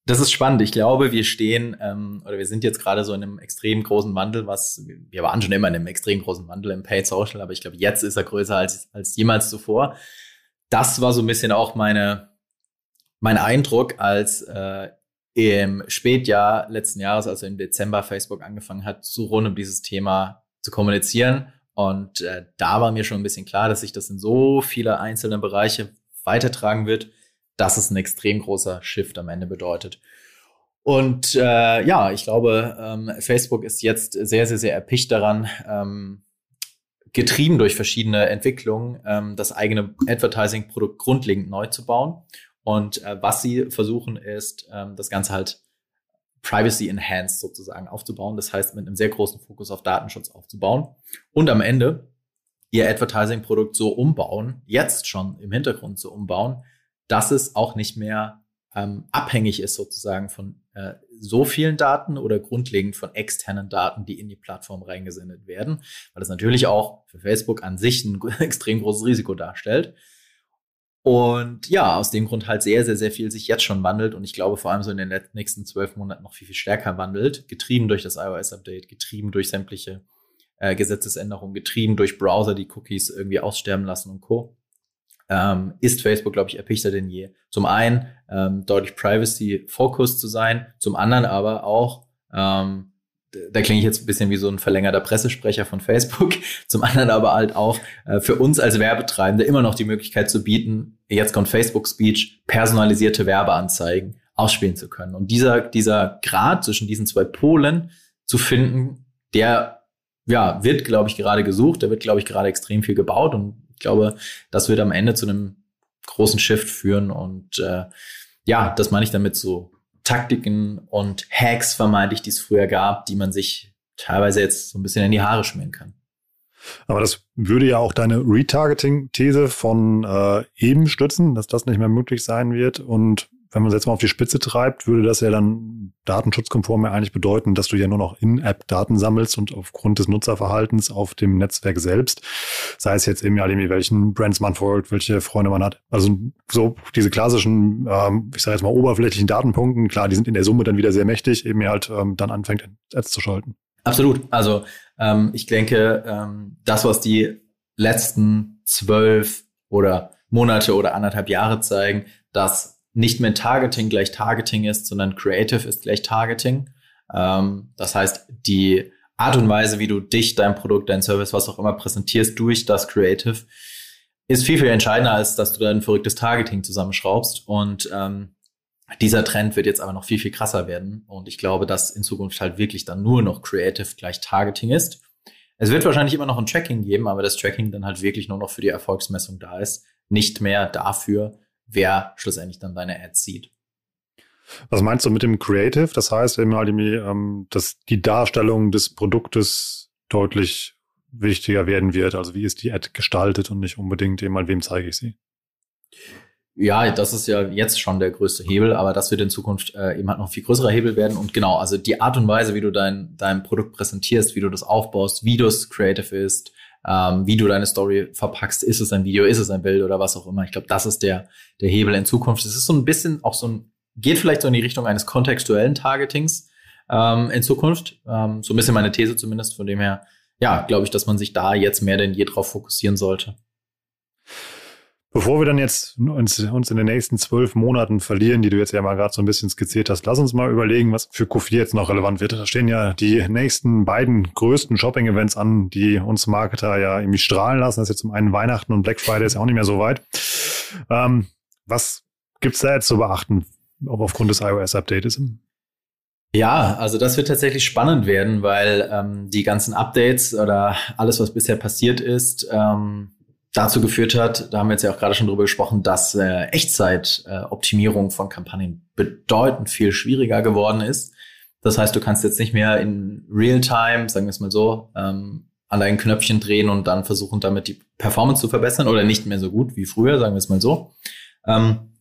Speaker 2: das ist spannend. Ich glaube, wir stehen ähm, oder wir sind jetzt gerade so in einem extrem großen Wandel, was wir waren schon immer in einem extrem großen Wandel im Paid Social, aber ich glaube, jetzt ist er größer als, als jemals zuvor. Das war so ein bisschen auch meine, mein Eindruck, als äh, im Spätjahr letzten Jahres, also im Dezember Facebook angefangen hat, so rund um dieses Thema zu kommunizieren. Und äh, da war mir schon ein bisschen klar, dass sich das in so viele einzelne Bereiche weitertragen wird dass es ein extrem großer Shift am Ende bedeutet. Und äh, ja, ich glaube, ähm, Facebook ist jetzt sehr, sehr, sehr erpicht daran, ähm, getrieben durch verschiedene Entwicklungen, ähm, das eigene Advertising-Produkt grundlegend neu zu bauen. Und äh, was sie versuchen, ist, ähm, das Ganze halt privacy enhanced sozusagen aufzubauen. Das heißt, mit einem sehr großen Fokus auf Datenschutz aufzubauen. Und am Ende ihr Advertising-Produkt so umbauen, jetzt schon im Hintergrund so umbauen, dass es auch nicht mehr ähm, abhängig ist sozusagen von äh, so vielen Daten oder grundlegend von externen Daten, die in die Plattform reingesendet werden, weil das natürlich auch für Facebook an sich ein extrem großes Risiko darstellt. Und ja, aus dem Grund halt sehr, sehr, sehr viel sich jetzt schon wandelt und ich glaube vor allem so in den nächsten zwölf Monaten noch viel, viel stärker wandelt, getrieben durch das iOS-Update, getrieben durch sämtliche äh, Gesetzesänderungen, getrieben durch Browser, die Cookies irgendwie aussterben lassen und Co ähm, ist Facebook, glaube ich, erpichter denn je. Zum einen ähm, deutlich Privacy-Focused zu sein, zum anderen aber auch, ähm, da klinge ich jetzt ein bisschen wie so ein verlängerter Pressesprecher von Facebook, zum anderen aber halt auch äh, für uns als Werbetreibende immer noch die Möglichkeit zu bieten, jetzt kommt Facebook Speech, personalisierte Werbeanzeigen ausspielen zu können. Und dieser, dieser Grad zwischen diesen zwei Polen zu finden, der ja, wird, glaube ich, gerade gesucht, da wird, glaube ich, gerade extrem viel gebaut und ich glaube, das wird am Ende zu einem großen Shift führen. Und äh, ja, das meine ich damit so Taktiken und Hacks vermeintlich, die es früher gab, die man sich teilweise jetzt so ein bisschen in die Haare schmieren kann.
Speaker 1: Aber das würde ja auch deine Retargeting-These von äh, eben stützen, dass das nicht mehr möglich sein wird. Und wenn man es jetzt mal auf die Spitze treibt, würde das ja dann datenschutzkonform ja eigentlich bedeuten, dass du ja nur noch In-App-Daten sammelst und aufgrund des Nutzerverhaltens auf dem Netzwerk selbst, sei es jetzt eben ja welchen Brands man folgt, welche Freunde man hat. Also so diese klassischen, ähm, ich sage jetzt mal oberflächlichen Datenpunkten, klar, die sind in der Summe dann wieder sehr mächtig, eben halt ähm, dann anfängt, Ads zu schalten.
Speaker 2: Absolut. Also ähm, ich denke, ähm, das, was die letzten zwölf oder Monate oder anderthalb Jahre zeigen, dass nicht mehr Targeting gleich Targeting ist, sondern Creative ist gleich Targeting. Ähm, das heißt, die Art und Weise, wie du dich, dein Produkt, dein Service, was auch immer präsentierst durch das Creative, ist viel, viel entscheidender, als dass du da ein verrücktes Targeting zusammenschraubst. Und ähm, dieser Trend wird jetzt aber noch viel, viel krasser werden. Und ich glaube, dass in Zukunft halt wirklich dann nur noch Creative gleich Targeting ist. Es wird wahrscheinlich immer noch ein Tracking geben, aber das Tracking dann halt wirklich nur noch für die Erfolgsmessung da ist, nicht mehr dafür, wer schlussendlich dann deine Ads sieht.
Speaker 1: Was meinst du mit dem Creative? Das heißt eben halt, ähm, dass die Darstellung des Produktes deutlich wichtiger werden wird. Also wie ist die Ad gestaltet und nicht unbedingt eben halt, wem zeige ich sie?
Speaker 2: Ja, das ist ja jetzt schon der größte Hebel, aber das wird in Zukunft äh, eben halt noch viel größerer Hebel werden. Und genau, also die Art und Weise, wie du dein, dein Produkt präsentierst, wie du das aufbaust, wie das creative ist, ähm, wie du deine Story verpackst. Ist es ein Video, ist es ein Bild oder was auch immer. Ich glaube, das ist der, der Hebel in Zukunft. Es ist so ein bisschen auch so ein, geht vielleicht so in die Richtung eines kontextuellen Targetings ähm, in Zukunft. Ähm, so ein bisschen meine These zumindest. Von dem her, ja, glaube ich, dass man sich da jetzt mehr denn je drauf fokussieren sollte.
Speaker 1: Bevor wir dann jetzt uns, uns in den nächsten zwölf Monaten verlieren, die du jetzt ja mal gerade so ein bisschen skizziert hast, lass uns mal überlegen, was für Q4 jetzt noch relevant wird. Da stehen ja die nächsten beiden größten Shopping-Events an, die uns Marketer ja irgendwie strahlen lassen. Das ist jetzt zum einen Weihnachten und Black Friday ist ja auch nicht mehr so weit. Ähm, was gibt's da jetzt zu beachten, ob aufgrund des iOS-Updates?
Speaker 2: Ja, also das wird tatsächlich spannend werden, weil ähm, die ganzen Updates oder alles, was bisher passiert ist, ähm, dazu geführt hat, da haben wir jetzt ja auch gerade schon drüber gesprochen, dass äh, Echtzeit-Optimierung äh, von Kampagnen bedeutend viel schwieriger geworden ist. Das heißt, du kannst jetzt nicht mehr in Real-Time, sagen wir es mal so, ähm, an deinen Knöpfchen drehen und dann versuchen, damit die Performance zu verbessern oder nicht mehr so gut wie früher, sagen wir es mal so. Ähm,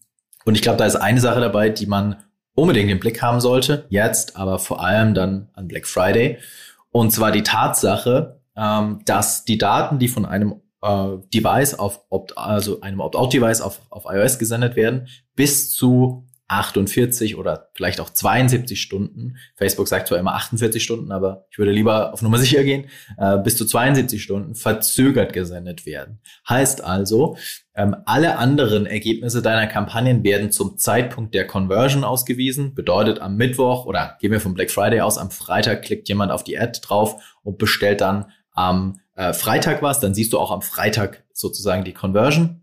Speaker 2: und ich glaube, da ist eine Sache dabei, die man unbedingt im Blick haben sollte, jetzt, aber vor allem dann an Black Friday. Und zwar die Tatsache, ähm, dass die Daten, die von einem äh, Device auf Opt, also einem Opt-out-Device auf, auf iOS gesendet werden, bis zu 48 oder vielleicht auch 72 Stunden. Facebook sagt zwar immer 48 Stunden, aber ich würde lieber auf Nummer sicher gehen, äh, bis zu 72 Stunden verzögert gesendet werden. Heißt also, ähm, alle anderen Ergebnisse deiner Kampagnen werden zum Zeitpunkt der Conversion ausgewiesen. Bedeutet am Mittwoch oder gehen wir vom Black Friday aus, am Freitag klickt jemand auf die Ad drauf und bestellt dann am äh, Freitag was, dann siehst du auch am Freitag sozusagen die Conversion,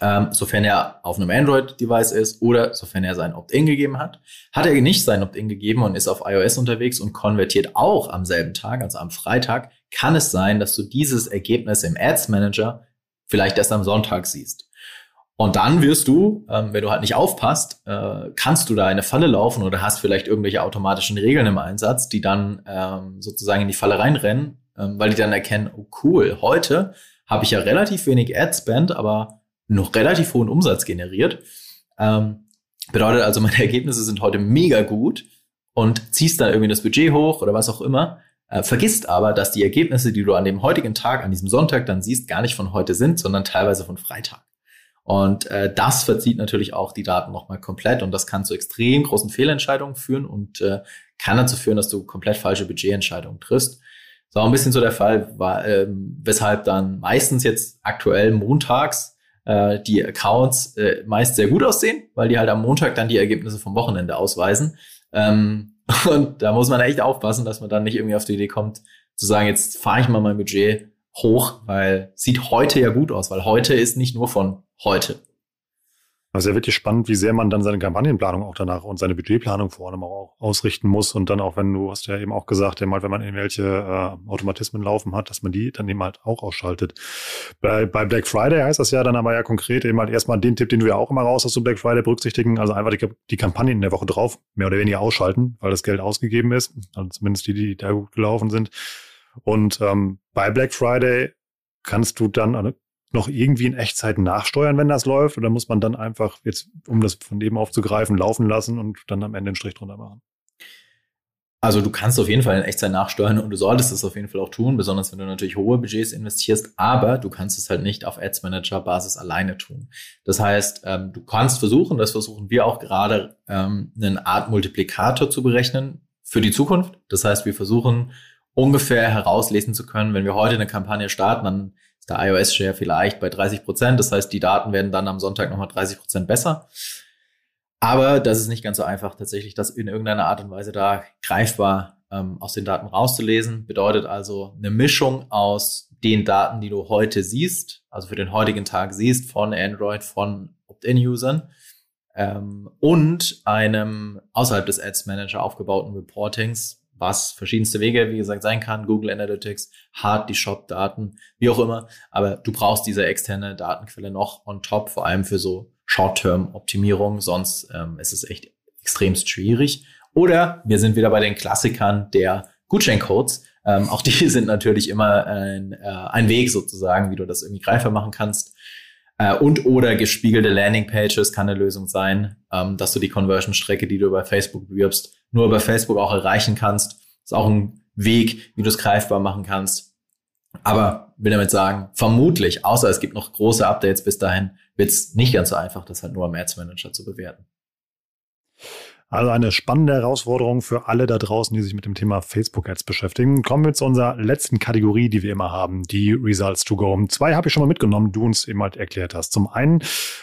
Speaker 2: ähm, sofern er auf einem Android-Device ist oder sofern er sein Opt-in gegeben hat. Hat er nicht sein Opt-in gegeben und ist auf iOS unterwegs und konvertiert auch am selben Tag, also am Freitag, kann es sein, dass du dieses Ergebnis im Ads Manager vielleicht erst am Sonntag siehst. Und dann wirst du, ähm, wenn du halt nicht aufpasst, äh, kannst du da in eine Falle laufen oder hast vielleicht irgendwelche automatischen Regeln im Einsatz, die dann ähm, sozusagen in die Falle reinrennen, ähm, weil die dann erkennen, oh cool, heute habe ich ja relativ wenig Ad-Spend, aber noch relativ hohen Umsatz generiert. Ähm, bedeutet also, meine Ergebnisse sind heute mega gut und ziehst dann irgendwie das Budget hoch oder was auch immer. Äh, vergisst aber, dass die Ergebnisse, die du an dem heutigen Tag, an diesem Sonntag dann siehst, gar nicht von heute sind, sondern teilweise von Freitag. Und äh, das verzieht natürlich auch die Daten nochmal komplett und das kann zu extrem großen Fehlentscheidungen führen und äh, kann dazu führen, dass du komplett falsche Budgetentscheidungen triffst. Das war ein bisschen so der Fall, ähm, weshalb dann meistens jetzt aktuell montags äh, die Accounts äh, meist sehr gut aussehen, weil die halt am Montag dann die Ergebnisse vom Wochenende ausweisen. Ähm, und da muss man echt aufpassen, dass man dann nicht irgendwie auf die Idee kommt, zu sagen, jetzt fahre ich mal mein Budget hoch, weil sieht heute ja gut aus, weil heute ist nicht nur von heute.
Speaker 1: Also ja wirklich spannend, wie sehr man dann seine Kampagnenplanung auch danach und seine Budgetplanung vor allem auch ausrichten muss. Und dann auch, wenn du hast ja eben auch gesagt, ja mal, wenn man irgendwelche äh, Automatismen laufen hat, dass man die dann eben halt auch ausschaltet. Bei, bei Black Friday heißt das ja dann aber ja konkret eben halt erstmal den Tipp, den du ja auch immer raus hast zu Black Friday berücksichtigen. Also einfach die, die Kampagnen in der Woche drauf mehr oder weniger ausschalten, weil das Geld ausgegeben ist. Also zumindest die, die da gut gelaufen sind. Und ähm, bei Black Friday kannst du dann also noch irgendwie in Echtzeit nachsteuern, wenn das läuft? Oder muss man dann einfach jetzt, um das von dem aufzugreifen, laufen lassen und dann am Ende einen Strich drunter machen?
Speaker 2: Also du kannst auf jeden Fall in Echtzeit nachsteuern und du solltest es auf jeden Fall auch tun, besonders wenn du natürlich hohe Budgets investierst, aber du kannst es halt nicht auf Ads Manager Basis alleine tun. Das heißt, ähm, du kannst versuchen, das versuchen wir auch gerade, ähm, eine Art Multiplikator zu berechnen für die Zukunft. Das heißt, wir versuchen ungefähr herauslesen zu können, wenn wir heute eine Kampagne starten, dann ist der iOS-Share vielleicht bei 30 Prozent. Das heißt, die Daten werden dann am Sonntag nochmal 30 Prozent besser. Aber das ist nicht ganz so einfach, tatsächlich das in irgendeiner Art und Weise da greifbar ähm, aus den Daten rauszulesen. Bedeutet also eine Mischung aus den Daten, die du heute siehst, also für den heutigen Tag siehst, von Android, von Opt-in-Usern ähm, und einem außerhalb des Ads Manager aufgebauten Reportings, was verschiedenste Wege, wie gesagt, sein kann. Google Analytics, Hard, die Shop-Daten, wie auch immer. Aber du brauchst diese externe Datenquelle noch on top, vor allem für so Short-Term-Optimierung. Sonst ähm, ist es echt extremst schwierig. Oder wir sind wieder bei den Klassikern der Gutscheincodes. Ähm, auch die sind natürlich immer ein, äh, ein Weg sozusagen, wie du das irgendwie greifbar machen kannst. Äh, und oder gespiegelte Landingpages kann eine Lösung sein, ähm, dass du die Conversion-Strecke, die du über Facebook bewirbst, nur über Facebook auch erreichen kannst. Ist auch ein Weg, wie du es greifbar machen kannst. Aber will damit sagen, vermutlich, außer es gibt noch große Updates bis dahin, wird es nicht ganz so einfach, das halt nur am Ads Manager zu bewerten.
Speaker 1: Also eine spannende Herausforderung für alle da draußen, die sich mit dem Thema Facebook-Ads beschäftigen. Kommen wir zu unserer letzten Kategorie, die wir immer haben, die Results to Go. Zwei habe ich schon mal mitgenommen, du uns eben halt erklärt hast. Zum einen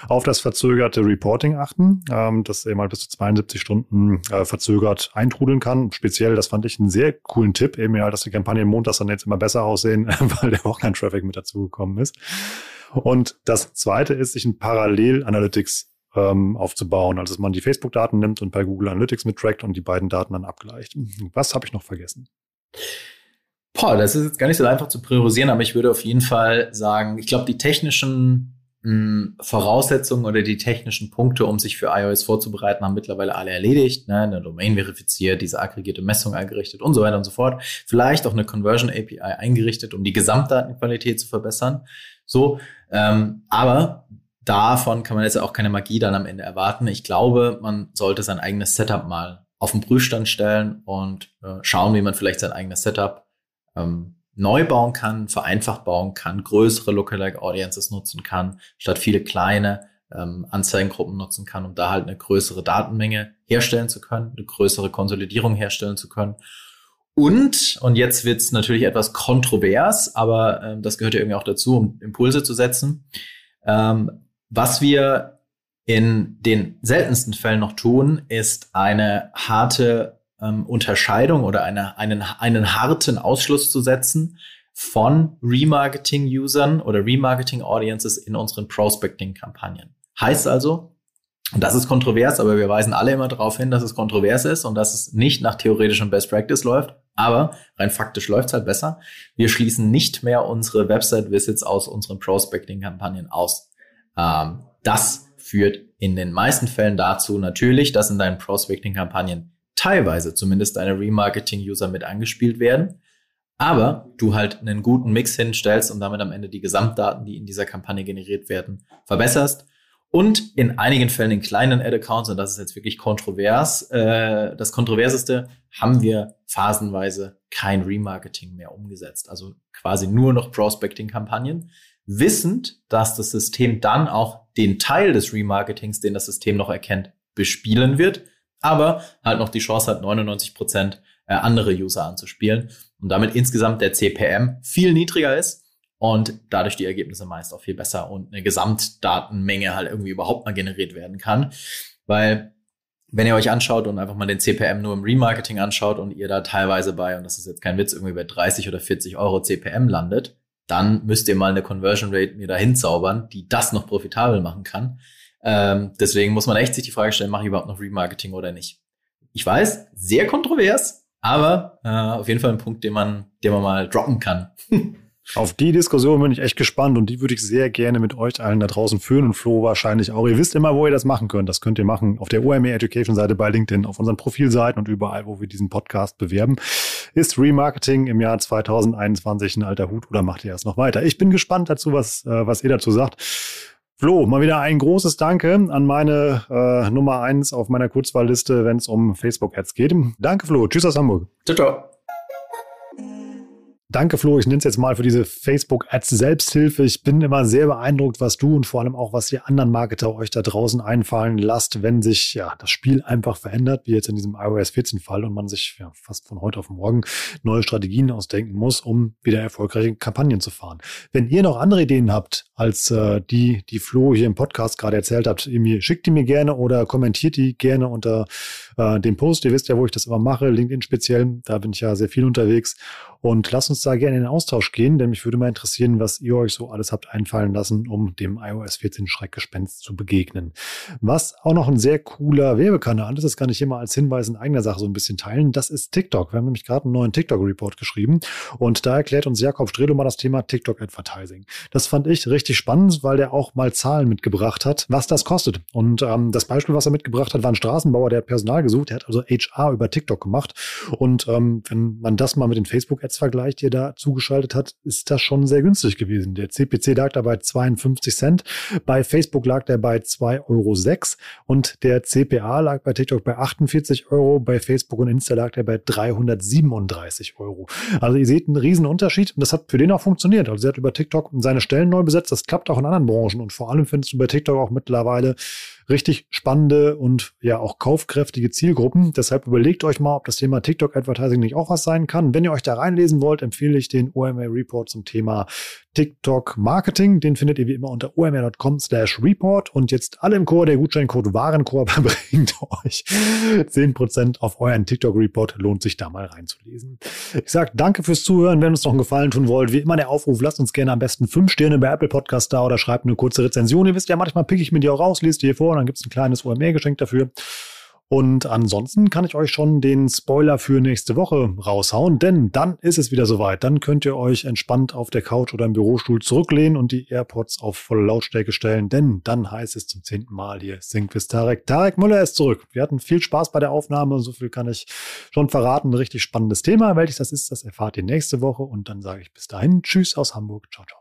Speaker 1: auf das verzögerte Reporting achten, ähm, das eben halt bis zu 72 Stunden äh, verzögert eintrudeln kann. Speziell, das fand ich einen sehr coolen Tipp, eben ja, dass die Kampagnen montags dann jetzt immer besser aussehen, weil der Wochenend-Traffic mit dazugekommen ist. Und das zweite ist, sich ein Parallel-Analytics ähm, aufzubauen. Also dass man die Facebook-Daten nimmt und bei Google Analytics mittrackt und die beiden Daten dann abgleicht. Was habe ich noch vergessen?
Speaker 2: Boah, das ist jetzt gar nicht so einfach zu priorisieren, aber ich würde auf jeden Fall sagen, ich glaube, die technischen hm, Voraussetzungen oder die technischen Punkte, um sich für iOS vorzubereiten, haben mittlerweile alle erledigt. Ne? Eine Domain verifiziert, diese aggregierte Messung eingerichtet und so weiter und so fort. Vielleicht auch eine Conversion API eingerichtet, um die Gesamtdatenqualität zu verbessern. So, ähm, aber davon kann man jetzt auch keine Magie dann am Ende erwarten. Ich glaube, man sollte sein eigenes Setup mal auf den Prüfstand stellen und äh, schauen, wie man vielleicht sein eigenes Setup ähm, neu bauen kann, vereinfacht bauen kann, größere Lookalike Audiences nutzen kann, statt viele kleine ähm, Anzeigengruppen nutzen kann, um da halt eine größere Datenmenge herstellen zu können, eine größere Konsolidierung herstellen zu können. Und, und jetzt wird's natürlich etwas kontrovers, aber ähm, das gehört ja irgendwie auch dazu, um Impulse zu setzen. Ähm, was wir in den seltensten Fällen noch tun, ist eine harte ähm, Unterscheidung oder eine, einen, einen harten Ausschluss zu setzen von Remarketing-Usern oder Remarketing-Audiences in unseren Prospecting-Kampagnen. Heißt also, Und das ist kontrovers, aber wir weisen alle immer darauf hin, dass es kontrovers ist und dass es nicht nach theoretischem Best Practice läuft. Aber rein faktisch läuft es halt besser. Wir schließen nicht mehr unsere Website-Visits aus unseren Prospecting-Kampagnen aus. Ähm, das führt in den meisten Fällen dazu natürlich, dass in deinen Prospecting-Kampagnen teilweise zumindest deine Remarketing-User mit angespielt werden. Aber du halt einen guten Mix hinstellst und damit am Ende die Gesamtdaten, die in dieser Kampagne generiert werden, verbesserst und in einigen Fällen in kleinen Ad-Accounts, und das ist jetzt wirklich kontrovers, äh, das Kontroverseste, haben wir phasenweise kein Remarketing mehr umgesetzt. Also quasi nur noch Prospecting-Kampagnen, wissend, dass das System dann auch den Teil des Remarketings, den das System noch erkennt, bespielen wird, aber halt noch die Chance hat, 99 Prozent äh, andere User anzuspielen und damit insgesamt der CPM viel niedriger ist und dadurch die Ergebnisse meist auch viel besser und eine Gesamtdatenmenge halt irgendwie überhaupt mal generiert werden kann. Weil wenn ihr euch anschaut und einfach mal den CPM nur im Remarketing anschaut und ihr da teilweise bei, und das ist jetzt kein Witz, irgendwie bei 30 oder 40 Euro CPM landet, dann müsst ihr mal eine Conversion Rate mir dahin zaubern, die das noch profitabel machen kann. Ähm, deswegen muss man echt sich die Frage stellen, mache ich überhaupt noch Remarketing oder nicht? Ich weiß, sehr kontrovers, aber äh, auf jeden Fall ein Punkt, den man, den man mal droppen kann.
Speaker 1: Auf die Diskussion bin ich echt gespannt und die würde ich sehr gerne mit euch allen da draußen führen und Flo wahrscheinlich auch. Ihr wisst immer, wo ihr das machen könnt. Das könnt ihr machen auf der OME Education Seite bei LinkedIn, auf unseren Profilseiten und überall, wo wir diesen Podcast bewerben. Ist Remarketing im Jahr 2021 ein alter Hut oder macht ihr erst noch weiter? Ich bin gespannt dazu, was, äh, was ihr dazu sagt. Flo, mal wieder ein großes Danke an meine äh, Nummer eins auf meiner Kurzwahlliste, wenn es um Facebook-Ads geht. Danke, Flo. Tschüss aus Hamburg.
Speaker 2: Ciao, ciao.
Speaker 1: Danke, Flo. Ich nenne es jetzt mal für diese Facebook-Ads-Selbsthilfe. Ich bin immer sehr beeindruckt, was du und vor allem auch, was die anderen Marketer euch da draußen einfallen lasst, wenn sich ja das Spiel einfach verändert, wie jetzt in diesem iOS 14-Fall und man sich ja, fast von heute auf morgen neue Strategien ausdenken muss, um wieder erfolgreiche Kampagnen zu fahren. Wenn ihr noch andere Ideen habt, als äh, die, die Flo hier im Podcast gerade erzählt hat, schickt die mir gerne oder kommentiert die gerne unter äh, dem Post. Ihr wisst ja, wo ich das immer mache, LinkedIn speziell. Da bin ich ja sehr viel unterwegs. Und lasst uns da gerne in den Austausch gehen, denn mich würde mal interessieren, was ihr euch so alles habt einfallen lassen, um dem iOS 14 Schreckgespenst zu begegnen. Was auch noch ein sehr cooler Werbekanal ist, das kann ich hier mal als Hinweis in eigener Sache so ein bisschen teilen, das ist TikTok. Wir haben nämlich gerade einen neuen TikTok-Report geschrieben und da erklärt uns Jakob Stredo mal das Thema TikTok-Advertising. Das fand ich richtig spannend, weil der auch mal Zahlen mitgebracht hat, was das kostet. Und ähm, das Beispiel, was er mitgebracht hat, war ein Straßenbauer, der hat Personal gesucht, der hat also HR über TikTok gemacht. Und ähm, wenn man das mal mit den Facebook-Ads Netzvergleich, der da zugeschaltet hat, ist das schon sehr günstig gewesen. Der CPC lag da bei 52 Cent, bei Facebook lag der bei 2,06 Euro und der CPA lag bei TikTok bei 48 Euro, bei Facebook und Insta lag der bei 337 Euro. Also ihr seht einen riesen Unterschied und das hat für den auch funktioniert. Also er hat über TikTok seine Stellen neu besetzt. Das klappt auch in anderen Branchen und vor allem findest du bei TikTok auch mittlerweile richtig spannende und ja auch kaufkräftige Zielgruppen. Deshalb überlegt euch mal, ob das Thema TikTok Advertising nicht auch was sein kann. Wenn ihr euch da reinlesen wollt, empfehle ich den OMA Report zum Thema TikTok Marketing. Den findet ihr wie immer unter omr.com slash report. Und jetzt alle im Chor, der Gutscheincode Warenkorb bringt euch 10% auf euren TikTok Report. Lohnt sich da mal reinzulesen. Ich sage danke fürs Zuhören. Wenn uns noch einen Gefallen tun wollt, wie immer der Aufruf, lasst uns gerne am besten fünf Sterne bei Apple Podcast da oder schreibt eine kurze Rezension. Ihr wisst ja, manchmal pick ich mir die auch raus, lest die hier vor und dann gibt es ein kleines OMR-Geschenk dafür. Und ansonsten kann ich euch schon den Spoiler für nächste Woche raushauen, denn dann ist es wieder soweit. Dann könnt ihr euch entspannt auf der Couch oder im Bürostuhl zurücklehnen und die AirPods auf volle Lautstärke stellen, denn dann heißt es zum zehnten Mal hier with Tarek. Tarek Müller ist zurück. Wir hatten viel Spaß bei der Aufnahme, so viel kann ich schon verraten. Ein richtig spannendes Thema. Welches das ist, das erfahrt ihr nächste Woche und dann sage ich bis dahin Tschüss aus Hamburg. Ciao, ciao.